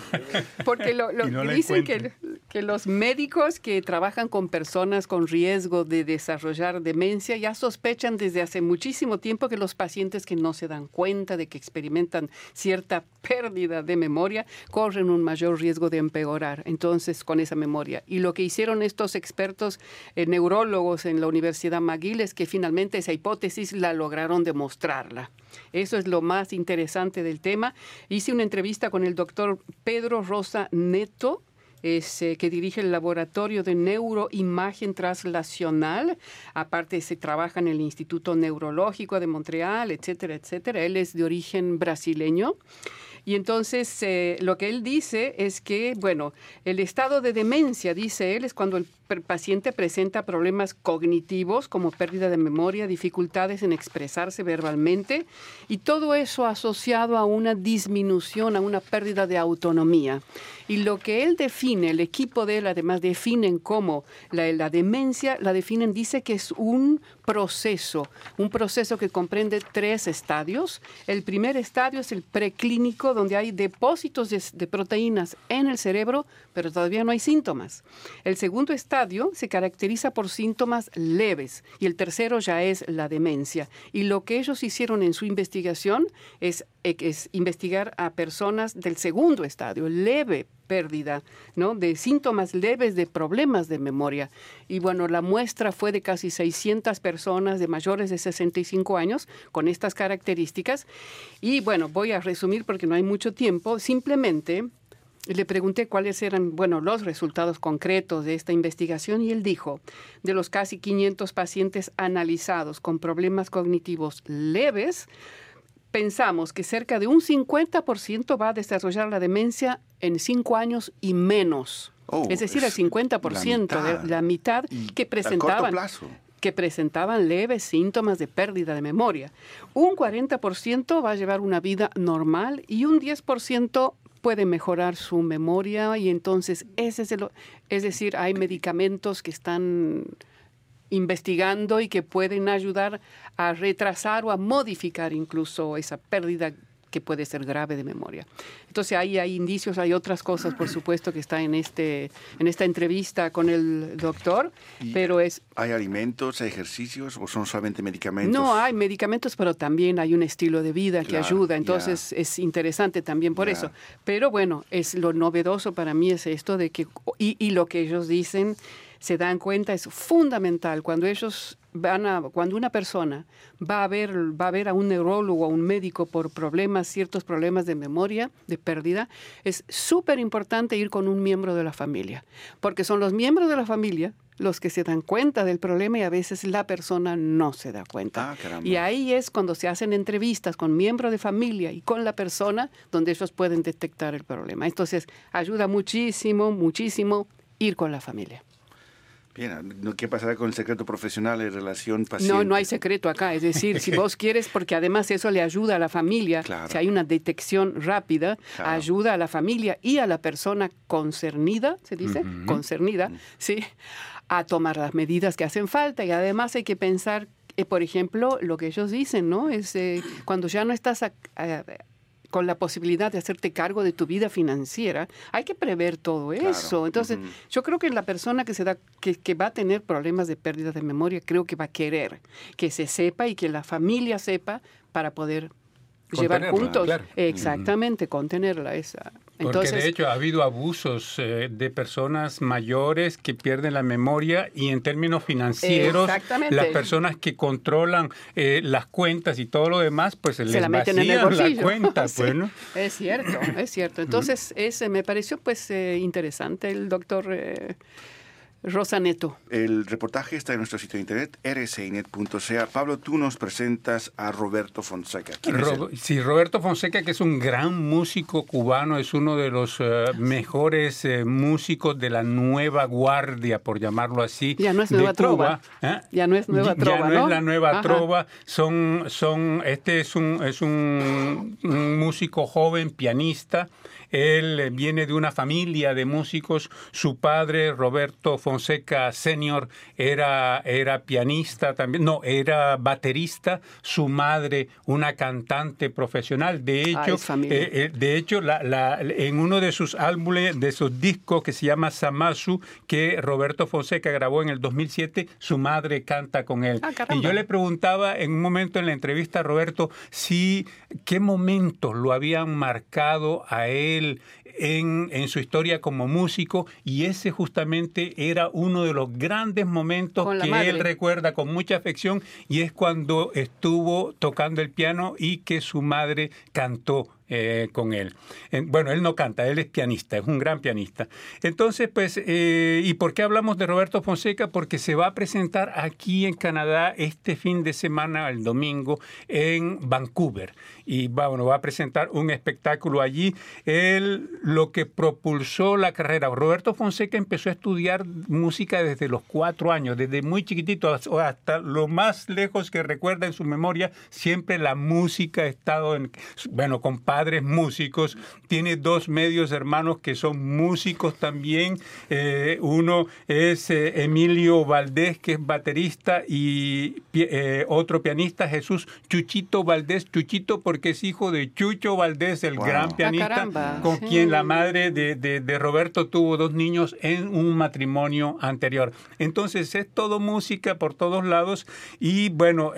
Porque lo, no dicen que, que los médicos que trabajan con personas con riesgo de desarrollar demencia ya sospechan desde hace muchísimo tiempo que los pacientes que no se dan cuenta de que experimentan cierta pérdida de memoria corren un mayor riesgo de empeorar entonces con esa memoria. Y lo que hicieron estos expertos eh, neurólogos en la Universidad McGill es que finalmente esa hipótesis la lograron demostrarla. Eso es lo más interesante del tema. Hice una entrevista con el doctor Pedro Rosa Neto, es, que dirige el laboratorio de neuroimagen translacional. Aparte, se trabaja en el Instituto Neurológico de Montreal, etcétera, etcétera. Él es de origen brasileño. Y entonces eh, lo que él dice es que, bueno, el estado de demencia, dice él, es cuando el paciente presenta problemas cognitivos como pérdida de memoria, dificultades en expresarse verbalmente y todo eso asociado a una disminución, a una pérdida de autonomía. Y lo que él define, el equipo de él además definen como la, demencia, la definen, dice que es un proceso, un proceso que comprende tres estadios. El primer estadio es el preclínico, donde hay depósitos de, de proteínas en el cerebro, pero todavía no hay síntomas. El segundo estadio se caracteriza por síntomas leves y el tercero ya es la demencia. Y lo que ellos hicieron en su investigación es, es investigar a personas del segundo estadio, leve pérdida, ¿no? De síntomas leves de problemas de memoria. Y bueno, la muestra fue de casi 600 personas de mayores de 65 años con estas características. Y bueno, voy a resumir porque no hay mucho tiempo. Simplemente le pregunté cuáles eran, bueno, los resultados concretos de esta investigación y él dijo, de los casi 500 pacientes analizados con problemas cognitivos leves, pensamos que cerca de un 50% va a desarrollar la demencia en 5 años y menos. Oh, es decir, el es 50%, la mitad. de la mitad que presentaban que presentaban leves síntomas de pérdida de memoria. Un 40% va a llevar una vida normal y un 10% puede mejorar su memoria y entonces ese es el, es decir, hay medicamentos que están investigando y que pueden ayudar a retrasar o a modificar incluso esa pérdida que puede ser grave de memoria. Entonces ahí hay indicios, hay otras cosas, por supuesto, que está en, este, en esta entrevista con el doctor, pero es... ¿Hay alimentos, hay ejercicios o son solamente medicamentos? No, hay medicamentos, pero también hay un estilo de vida que ayuda, entonces es interesante también por eso. Pero bueno, es lo novedoso para mí es esto de que, y, y lo que ellos dicen, se dan cuenta es fundamental cuando ellos van a, cuando una persona va a ver va a ver a un neurólogo a un médico por problemas ciertos problemas de memoria de pérdida es súper importante ir con un miembro de la familia porque son los miembros de la familia los que se dan cuenta del problema y a veces la persona no se da cuenta. Ah, y ahí es cuando se hacen entrevistas con miembros de familia y con la persona donde ellos pueden detectar el problema. Entonces ayuda muchísimo, muchísimo ir con la familia. Bien, ¿qué pasará con el secreto profesional en relación paciente? No, no hay secreto acá. Es decir, si vos quieres, porque además eso le ayuda a la familia, si hay una detección rápida, ayuda a la familia y a la persona concernida, ¿se dice? Concernida, ¿sí? A tomar las medidas que hacen falta y además hay que pensar eh, por ejemplo, lo que ellos dicen, ¿no? Es eh, cuando ya no estás con la posibilidad de hacerte cargo de tu vida financiera, hay que prever todo eso. Entonces, yo creo que la persona que se da que, que, va a tener problemas de pérdida de memoria, creo que va a querer que se sepa y que la familia sepa para poder llevar juntos. Exactamente, contenerla esa. Porque de hecho ha habido abusos eh, de personas mayores que pierden la memoria y en términos financieros las personas que controlan eh, las cuentas y todo lo demás pues se les la meten en el la cuenta. bueno. Es cierto, es cierto. Entonces ese me pareció pues eh, interesante el doctor Rosa Neto. El reportaje está en nuestro sitio de internet, rcinet.ca. Pablo, tú nos presentas a Roberto Fonseca. sí, Roberto Fonseca, que es un gran músico cubano, es uno de los eh, mejores eh, músicos de la nueva guardia, por llamarlo así. Ya no es nueva trova. ¿eh? Ya no es nueva trova. Ya no, es la nueva trova. Son, son, este es un, es un músico joven, pianista. Él viene de una familia de músicos. Su padre, Roberto Fonseca Senior, era, era pianista también, no, era baterista. Su madre, una cantante profesional. De hecho, eh, eh, de hecho la, en uno de sus álbumes, de sus discos que se llama Samasu, que Roberto Fonseca grabó en el 2007, su madre canta con él. Ah, y yo le preguntaba en un momento en la entrevista a Roberto si qué momentos lo habían marcado a él will en, en, su historia como músico y ese justamente era uno de los grandes momentos que él recuerda con mucha afección y es cuando estuvo tocando el piano y que su madre cantó eh, con él. Bueno, él no canta, él es pianista, es un gran pianista. Entonces, pues, eh, ¿y por qué hablamos de Roberto Fonseca? Porque se va a presentar aquí en Canadá este fin de semana, el domingo, en Vancouver. Y va, bueno, va a presentar un espectáculo allí. Él, lo que propulsó la carrera. Roberto Fonseca empezó a estudiar música desde los cuatro años, desde muy chiquitito hasta lo más lejos que recuerda en su memoria, siempre la música ha estado en, bueno, con padres músicos, tiene dos medios hermanos que son músicos también. Eh, uno es eh, Emilio Valdés, que es baterista, y eh, otro pianista, Jesús Chuchito Valdés. Chuchito porque es hijo de Chucho Valdés, el gran ah, pianista, con quien la madre de, de, Roberto tuvo dos niños en un matrimonio anterior. Entonces es todo música por todos lados. Y bueno,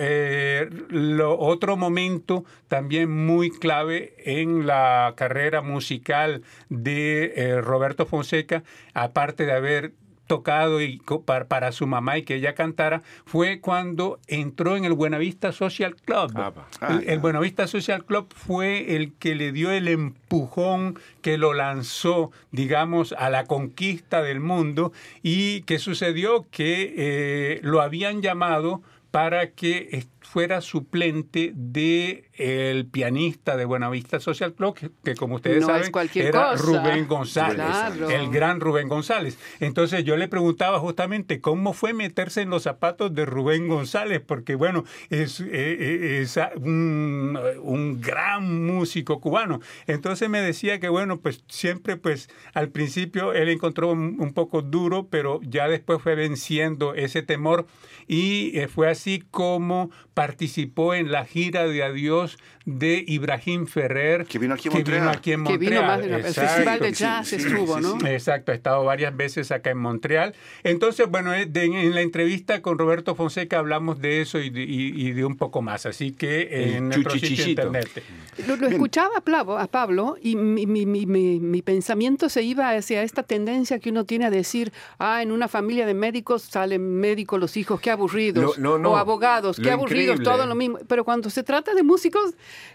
lo otro momento también muy clave en la carrera musical de eh, Roberto Fonseca, aparte de haber tocado y para, su mamá y que ella cantara fue cuando entró en el Buenavista Social Club. Ah, el, el, Buenavista Social Club fue el que le dio el empujón que lo lanzó, digamos, a la conquista del mundo. Y que sucedió que eh, lo habían llamado para que fuera suplente de el pianista de Buenavista Social Club, que, como ustedes saben era Rubén González, el gran Rubén González. Entonces yo le preguntaba justamente cómo fue meterse en los zapatos de Rubén González, porque bueno, es, eh, eh, es un, un, gran músico cubano. Entonces me decía que bueno, pues siempre pues al principio él encontró un, poco duro, pero ya después fue venciendo ese temor y eh, fue así como participó en la gira de adiós de Ibrahim Ferrer. Que vino aquí en que Montreal. vino aquí en Que vino Montreal. más, el festival de jazz sí, estuvo, sí, ¿no? sí. Exacto, ha estado varias veces acá en Montreal. Entonces, bueno, eh, de- en la entrevista con Roberto Fonseca hablamos de eso y de, y- y de un poco más. Así que El en nuestro sitio chuchichichito. internet. Lo, lo escuchaba a Pablo, a Pablo y mi, mi- mi- mi- mi pensamiento se iba hacia esta tendencia que uno tiene a decir, ah, en una familia de médicos salen médicos los hijos, qué aburridos, Lo- no, no. o abogados, qué Lo aburridos, increíble. todo lo mismo. Pero cuando se trata de músicos,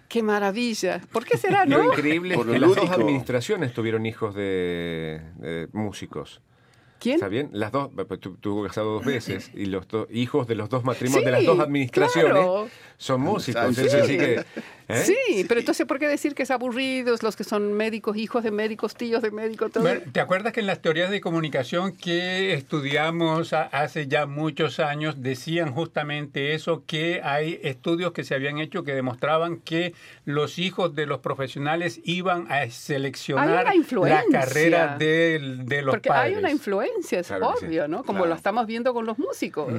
qué maravilla. ¿Por qué será, Lo no? increíble es Por lo que las dos administraciones tuvieron hijos de, de músicos. ¿Quién? ¿Está bien? Las dos, pues, tu- tuvo casado dos veces y los dos hijos de los dos matrimonios, de las dos administraciones, claro. son músicos. Sí. Es decir que, ¿eh? Sí, pero entonces, ¿por qué decir que es aburridos los que son médicos, hijos de médicos, tíos de médicos, todo? Bueno, ¿Te acuerdas que en las teorías de comunicación que estudiamos hace ya muchos años decían justamente eso, que hay estudios que se habían hecho que demostraban que los hijos de los profesionales iban a seleccionar la carrera de, de los Porque padres? hay una influencia, es Claro que sí. obvio, ¿no? Como Claro. lo estamos viendo con los músicos.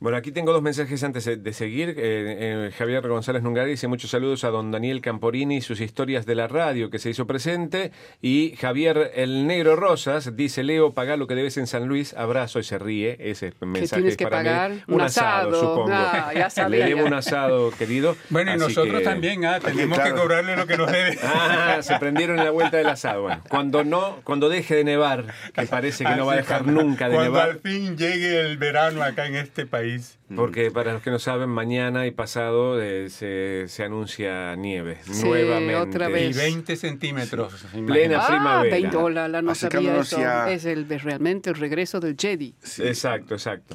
Bueno, aquí tengo dos mensajes antes de- seguir. Eh, eh, Javier González Nungari dice muchos saludos a don Daniel Camporini y sus historias de la radio que se hizo presente. Y Javier El Negro Rosas dice, Leo, paga lo que debes en San Luis. Abrazo y se ríe. Ese mensaje tienes es que para pagar? mí. Un Un asado, asado. supongo. Ah, ya Le sabía. debo un asado, querido. Bueno, y Así nosotros que- también ah, tenemos claro. que cobrarle lo que nos debe. Ah, se prendieron en la vuelta del asado. Bueno, cuando no, cuando deje de nevar, que parece que no va a Así dejar cuando- nunca de Cuando nevar. al fin llegue el verano acá en este país. Porque para los que no saben, mañana y pasado eh, se, se anuncia nieve Sí, nuevamente. otra Y vez. 20 centímetros. Plena Ah, primavera. 20 dólares, no sabía eso. ya- Es el, realmente el regreso del Jedi. Sí. Exacto, exacto.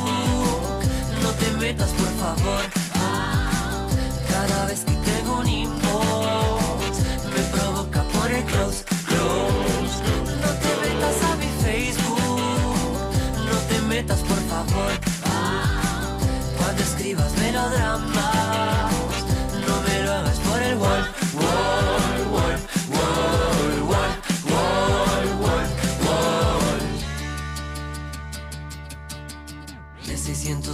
no te metas por favor. Cada vez que tengo un inbox, me provoca por el close, close. No te metas a mi Facebook, no te metas por favor. Cuando escribas melodramas,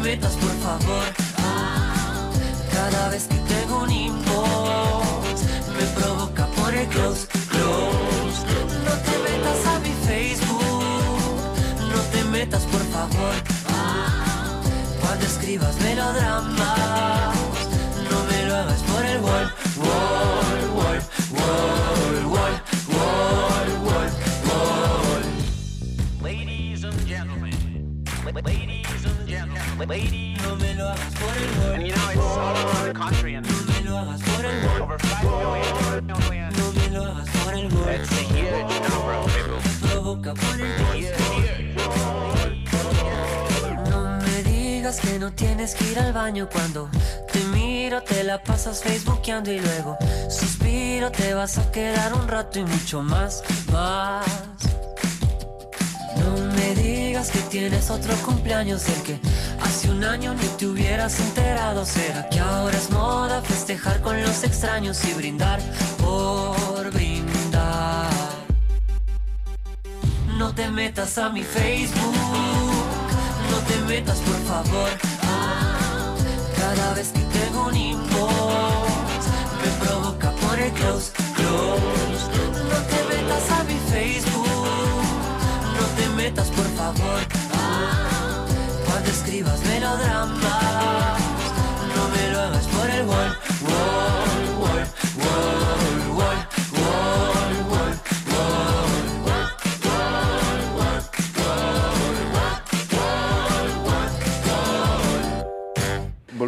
metas por favor. Cada vez que tengo un inbox, me provoca por el close, close. No te metas a mi Facebook, no te metas por favor. Cuando escribas melodramas, ladies. No me lo hagas por el wall. And over the country and No me lo hagas por el wall. over 5 million. No me lo hagas por el wall. It's a huge number. Provoca por el No me digas que no tienes que ir al baño cuando te miro, te la pasas facebookeando y luego suspiro, te vas a quedar un rato y mucho más, más. Me digas que tienes otro cumpleaños del que hace un año ni te hubieras enterado. ¿Será que ahora es moda festejar con los extraños y brindar por brindar? No te metas a mi Facebook, no te metas por favor. Cada vez que tengo un inbox, me provoca por el close, close. No te metas a mi Facebook, por favor. Ah, cuando escribas melodramas, no me lo hagas por el gol.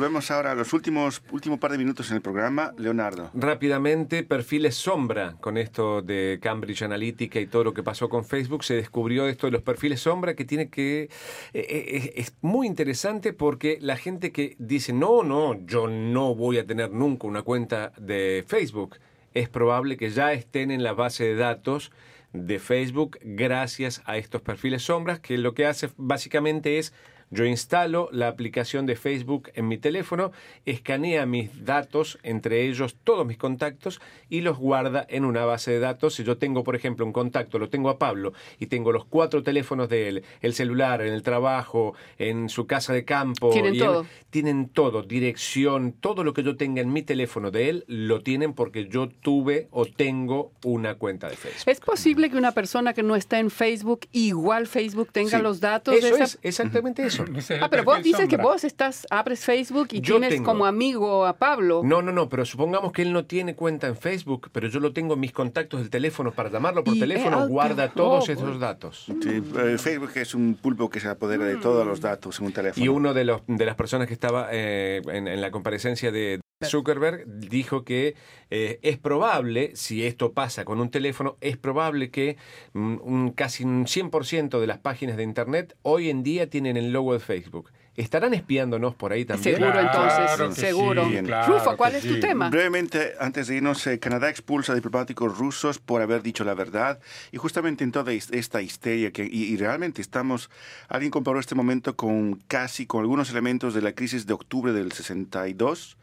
Volvemos ahora a los últimos último par de minutos en el programa. Leonardo. Rápidamente, perfiles sombra con esto de Cambridge Analytica y todo lo que pasó con Facebook. Se descubrió esto de los perfiles sombra que tiene que... eh, eh, es muy interesante porque la gente que dice, no, no, yo no voy a tener nunca una cuenta de Facebook, es probable que ya estén en la base de datos de Facebook gracias a estos perfiles sombras que lo que hace básicamente es yo instalo la aplicación de Facebook en mi teléfono, escanea mis datos, entre ellos todos mis contactos, y los guarda en una base de datos. Si yo tengo, por ejemplo, un contacto, lo tengo a Pablo, y tengo los cuatro teléfonos de él, el celular, en el trabajo, en su casa de campo. Tienen y él- todo. tienen todo, dirección, todo lo que yo tenga en mi teléfono de él, lo tienen porque yo tuve o tengo una cuenta de Facebook. ¿Es posible que una persona que no está en Facebook, igual Facebook tenga Sí, los datos Eso de esa es exactamente eso. Ah, pero vos dices que vos estás, abres Facebook y Yo tienes tengo. como amigo a Pablo. No, no, no, pero supongamos que él no tiene cuenta en Facebook, pero yo lo tengo en mis contactos del teléfono para llamarlo por Y, teléfono, eh, guarda todos esos datos. Sí, eh, Facebook es un pulpo que se apodera de todos los datos en un teléfono. Y uno de, los, de las personas que estaba eh, en, en la comparecencia de Zuckerberg dijo que eh, es probable, si esto pasa con un teléfono, es probable que mm, un, casi un 100% de las páginas de Internet hoy en día tienen el logo de Facebook. ¿Estarán espiándonos por ahí también? Seguro, Claro entonces, que seguro. sí, claro Rufo, ¿cuál que es tu sí. tema? Brevemente, antes de irnos, eh, Canadá expulsa a diplomáticos rusos por haber dicho la verdad. Y justamente en toda esta histeria, que, y, y realmente estamos, alguien comparó este momento con casi, con algunos elementos de la crisis de octubre del 62,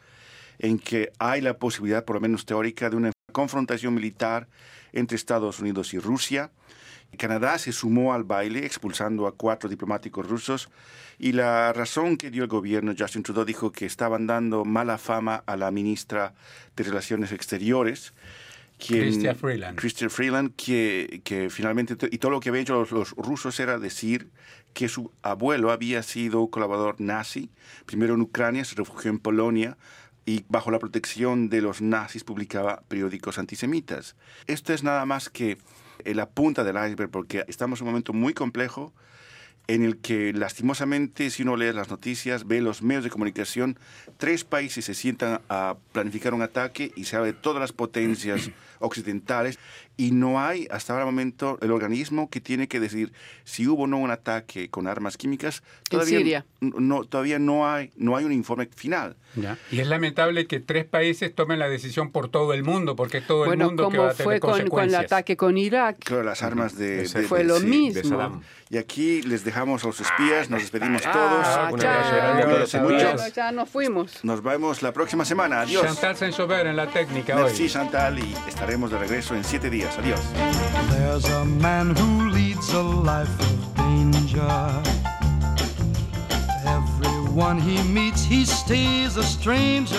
en que hay la posibilidad, por lo menos teórica, de una confrontación militar entre Estados Unidos y Rusia. Canadá se sumó al baile expulsando a cuatro diplomáticos rusos y la razón que dio el gobierno, Justin Trudeau, dijo que estaban dando mala fama a la ministra de Relaciones Exteriores. Chrystia Freeland. Chrystia Freeland, que, que finalmente, y todo lo que habían hecho los, los rusos era decir que su abuelo había sido colaborador nazi, primero en Ucrania, se refugió en Polonia, y bajo la protección de los nazis publicaba periódicos antisemitas. Esto es nada más que eh, la punta del iceberg porque estamos en un momento muy complejo en el que lastimosamente si uno lee las noticias, ve los medios de comunicación, tres países se sientan a planificar un ataque y se habla de todas las potencias occidentales y no hay hasta ahora momento el organismo que tiene que decir si hubo o no un ataque con armas químicas. Todavía, Siria. No, todavía no hay, no hay un informe final. Ya. Y es lamentable que tres países tomen la decisión por todo el mundo, porque es todo el Bueno, mundo que como va a tener fue con, con el ataque con Irak. Claro, las armas de... Ese de- Fue de- lo sí. mismo. de. Y aquí les dejamos a los espías, nos despedimos Ah, todos. un chao. abrazo mucho. Ya nos fuimos. Nos vemos la próxima semana. Adiós. Chantal Saint-Sauveur en la técnica Merci hoy. Chantal y estaremos de regreso en siete días. Adiós. There's a man who leads a life of danger. Everyone he meets, he stays a stranger.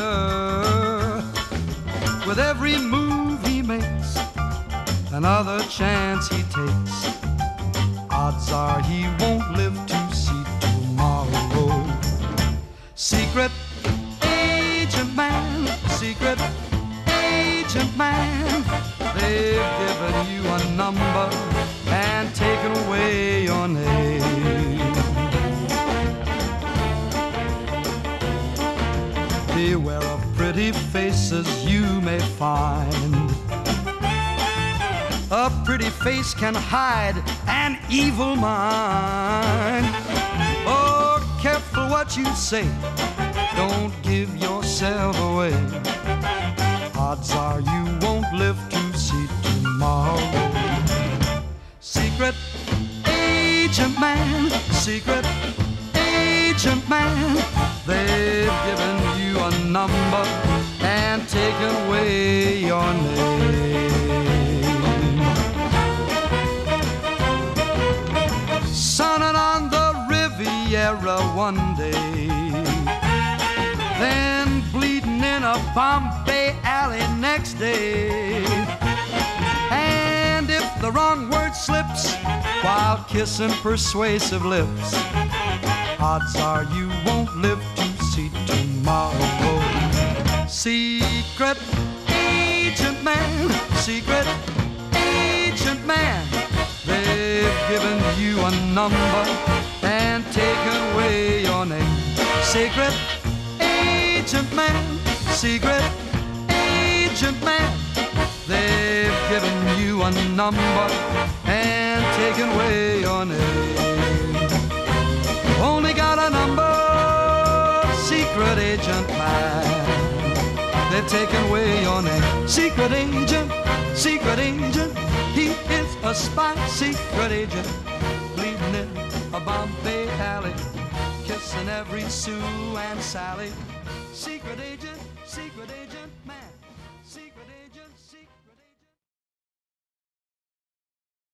With every move he makes, another chance he takes, odds are he won't live to see tomorrow. Secret agent man, secret agent man. They've given you a number and taken away your name. Beware of pretty faces you may find. A pretty face can hide an evil mind. Oh, careful what you say. Don't give yourself away. Odds are you won't live to see tomorrow. Secret agent man, secret agent man. They've given you a number and taken away your name. Sunning on the Riviera one day then bleeding in a Bombay alley next day. And if the wrong word slips while kissing persuasive lips, odds are you won't live to see tomorrow. Secret agent man, secret agent man. They've given you a number and taken away your name. Secret agent man, secret agent man. They've given you a number and taken away your name. Only got a number, secret agent man. They've taken away your name. Secret agent, secret agent. He is a spy, secret agent. Bleeding in a Bombay alley. Kissing every Sue and Sally. Secret agent, secret agent.